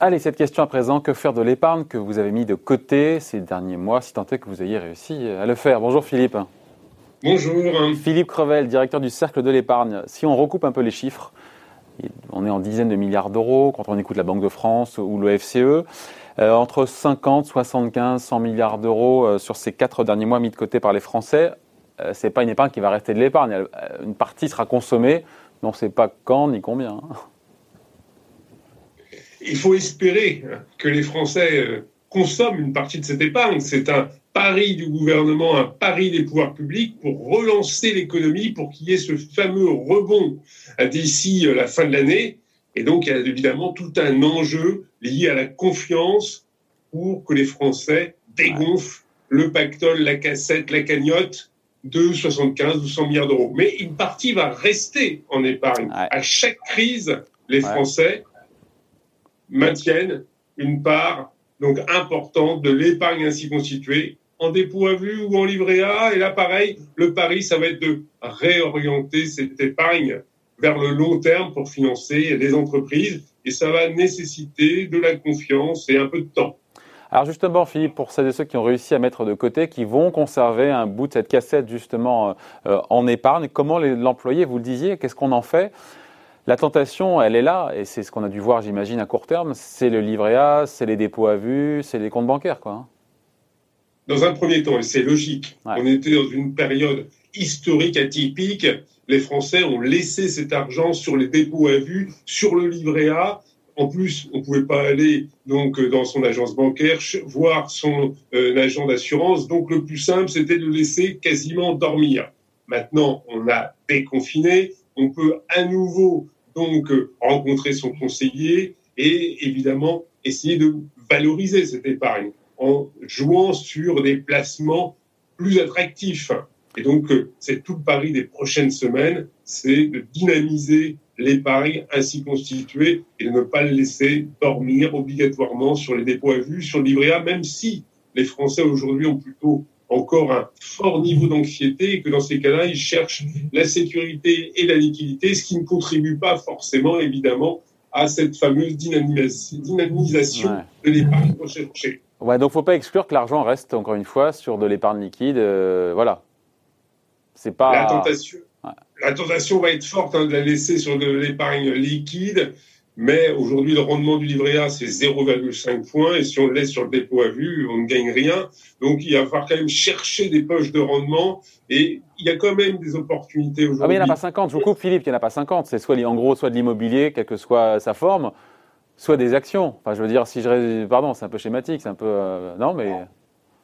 Allez, cette question à présent, que faire de l'épargne que vous avez mis de côté ces derniers mois, si tant est que vous ayez réussi à le faire? Bonjour Philippe. Bonjour. Philippe Crevel, directeur du Cercle de l'épargne. Si on recoupe un peu les chiffres, on est en dizaines de milliards d'euros quand on écoute la Banque de France ou le FCE. Euh, entre 50, 75, 100 milliards d'euros euh, sur ces quatre derniers mois mis de côté par les Français. Euh, c'est pas une épargne qui va rester de l'épargne. Une partie sera consommée, mais on ne sait pas quand ni combien. Hein il faut espérer que les Français euh, consomment une partie de cette épargne. C'est un pari du gouvernement, un pari des pouvoirs publics pour relancer l'économie, pour qu'il y ait ce fameux rebond d'ici euh, la fin de l'année. Et donc, il y a évidemment tout un enjeu lié à la confiance pour que les Français dégonflent le pactole, la cassette, la cagnotte de 75 ou 100 milliards d'euros. Mais une partie va rester en épargne. À chaque crise, les Français maintiennent une part donc importante de l'épargne ainsi constituée en dépôt à vue ou en livret A. Et là, pareil, le pari, ça va être de réorienter cette épargne vers le long terme pour financer les entreprises. Et ça va nécessiter de la confiance et un peu de temps. Alors justement, Philippe, pour celles et ceux qui ont réussi à mettre de côté, qui vont conserver un bout de cette cassette justement euh, en épargne, comment l'employer Vous le disiez, qu'est-ce qu'on en fait? La tentation, elle est là, et c'est ce qu'on a dû voir, j'imagine, à court terme, c'est le livret A, c'est les dépôts à vue, c'est les comptes bancaires, quoi. Hein. Dans un premier temps, et c'est logique, on était dans une période historique atypique, les Français ont laissé cet argent sur les dépôts à vue, sur le livret A. En plus, on ne pouvait pas aller donc dans son agence bancaire voir son euh, agent d'assurance. Donc le plus simple, c'était de laisser quasiment dormir. Maintenant, on a déconfiné, on peut à nouveau donc euh, rencontrer son conseiller et évidemment essayer de valoriser cette épargne en jouant sur des placements plus attractifs. Et donc, euh, c'est tout le pari des prochaines semaines, c'est de dynamiser l'épargne ainsi constituée et de ne pas le laisser dormir obligatoirement sur les dépôts à vue, sur le livret A, même si les Français aujourd'hui ont plutôt encore un fort niveau d'anxiété et que dans ces cas-là, ils cherchent la sécurité et la liquidité, ce qui ne contribue pas forcément, évidemment, à cette fameuse dynamisation de l'épargne recherchée. Ouais, donc faut pas exclure que l'argent reste encore une fois sur de l'épargne liquide, euh, voilà. C'est pas la tentation. La tentation va être forte hein, de la laisser sur de l'épargne liquide. Mais aujourd'hui, le rendement du livret A, c'est 0,5 points. Et si on le laisse sur le dépôt à vue, on ne gagne rien. Donc, il va falloir quand même chercher des poches de rendement. Et il y a quand même des opportunités aujourd'hui. Ah, mais il n'y en a pas 50. Je vous coupe, Philippe, il n'y en a pas 50. C'est soit, en gros, soit de l'immobilier, quelle que soit sa forme, soit des actions. Enfin, je veux dire, si je. Pardon, c'est un peu schématique. C'est un peu. Euh, non, mais.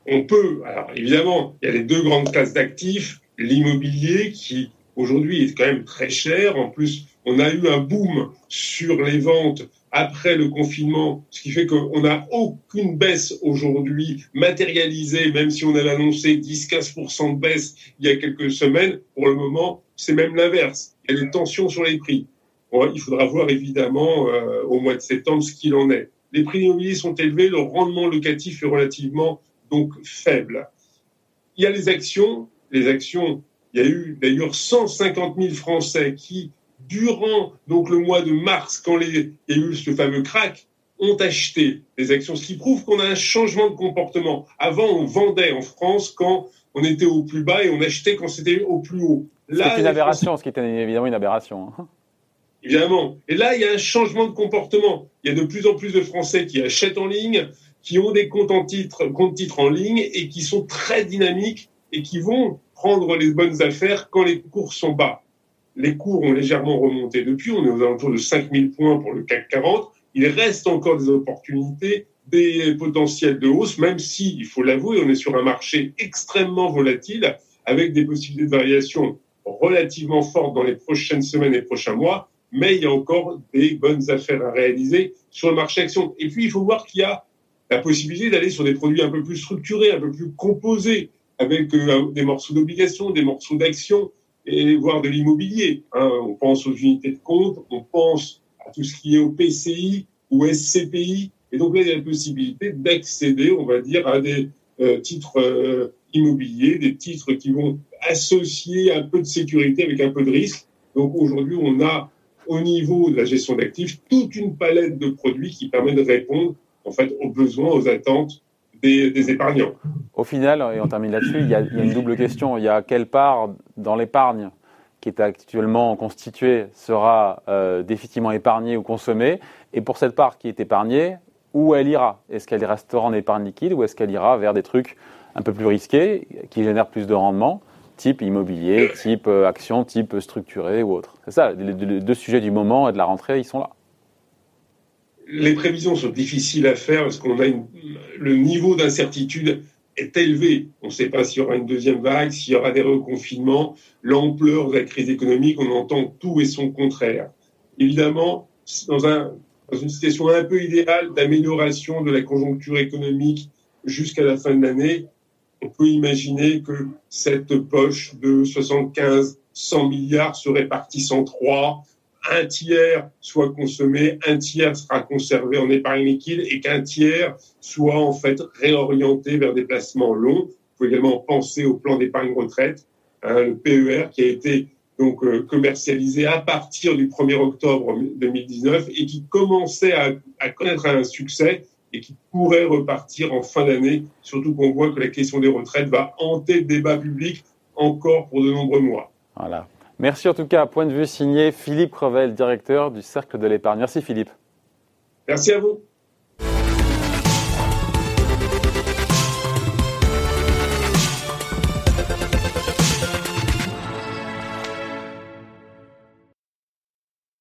On peut. Alors, évidemment, il y a les deux grandes classes d'actifs. L'immobilier, qui aujourd'hui est quand même très cher. En plus, on a eu un boom sur les ventes après le confinement, ce qui fait qu'on n'a aucune baisse aujourd'hui matérialisée, même si on avait annoncé 10-15% de baisse il y a quelques semaines. Pour le moment, c'est même l'inverse. Il y a des tensions sur les prix. il faudra voir évidemment euh, au mois de septembre ce qu'il en est. Les prix immobiliers sont élevés, le rendement locatif est relativement donc faible. Il y a les actions. Les actions, il y a eu d'ailleurs 150 000 Français qui durant donc le mois de mars, quand il y a eu ce fameux crack, ont acheté des actions, ce qui prouve qu'on a un changement de comportement. Avant, on vendait en France quand on était au plus bas et on achetait quand c'était au plus haut. C'est une aberration, ce qui était évidemment une aberration. Hein. Évidemment. Et là, il y a un changement de comportement. Il y a de plus en plus de Français qui achètent en ligne, qui ont des comptes en titre, comptes titres en ligne et qui sont très dynamiques et qui vont prendre les bonnes affaires quand les cours sont bas. Les cours ont légèrement remonté depuis. On est aux alentours de 5000 points pour le CAC 40. Il reste encore des opportunités, des potentiels de hausse, même si, il faut l'avouer, on est sur un marché extrêmement volatile avec des possibilités de variation relativement fortes dans les prochaines semaines et prochains mois. Mais il y a encore des bonnes affaires à réaliser sur le marché action. Et puis, il faut voir qu'il y a la possibilité d'aller sur des produits un peu plus structurés, un peu plus composés, avec euh, des morceaux d'obligations, des morceaux d'actions, et voir de l'immobilier. Hein. On pense aux unités de compte, on pense à tout ce qui est au PCI ou SCPI. Et donc là, il y a la possibilité d'accéder, on va dire, à des euh, titres euh, immobiliers, des titres qui vont associer un peu de sécurité avec un peu de risque. Donc aujourd'hui, on a au niveau de la gestion d'actifs toute une palette de produits qui permet de répondre en fait aux besoins, aux attentes des, épargnants. Au final, et on termine là-dessus, il, y a une double question. Il y a quelle part dans l'épargne qui est actuellement constituée sera euh, définitivement épargnée ou consommée? Et pour cette part qui est épargnée, où elle ira? Est-ce qu'elle restera en épargne liquide ou est-ce qu'elle ira vers des trucs un peu plus risqués qui génèrent plus de rendement type immobilier, type euh, action, type structuré ou autre? C'est ça, les, deux sujets du moment et de la rentrée, ils sont là. Les prévisions sont difficiles à faire parce qu'on a le niveau d'incertitude est élevé. On ne sait pas s'il y aura une deuxième vague, s'il y aura des reconfinements, l'ampleur de la crise économique, on entend tout et son contraire. Évidemment, dans, un, dans une situation un peu idéale d'amélioration de la conjoncture économique jusqu'à la fin de l'année, on peut imaginer que cette poche de 75, 100 milliards se répartisse en trois. Un tiers soit consommé, un tiers sera conservé en épargne liquide et qu'un tiers soit en fait réorienté vers des placements longs. Il faut également penser au plan d'épargne retraite, hein, le PER qui a été donc euh, commercialisé à partir du 1er octobre 2019 et qui commençait à, à connaître un succès et qui pourrait repartir en fin d'année, surtout qu'on voit que la question des retraites va hanter le débat public encore pour de nombreux mois. Voilà. Merci en tout cas. Point de vue signé Philippe Crevel, directeur du Cercle de l'épargne. Merci Philippe. Merci à vous.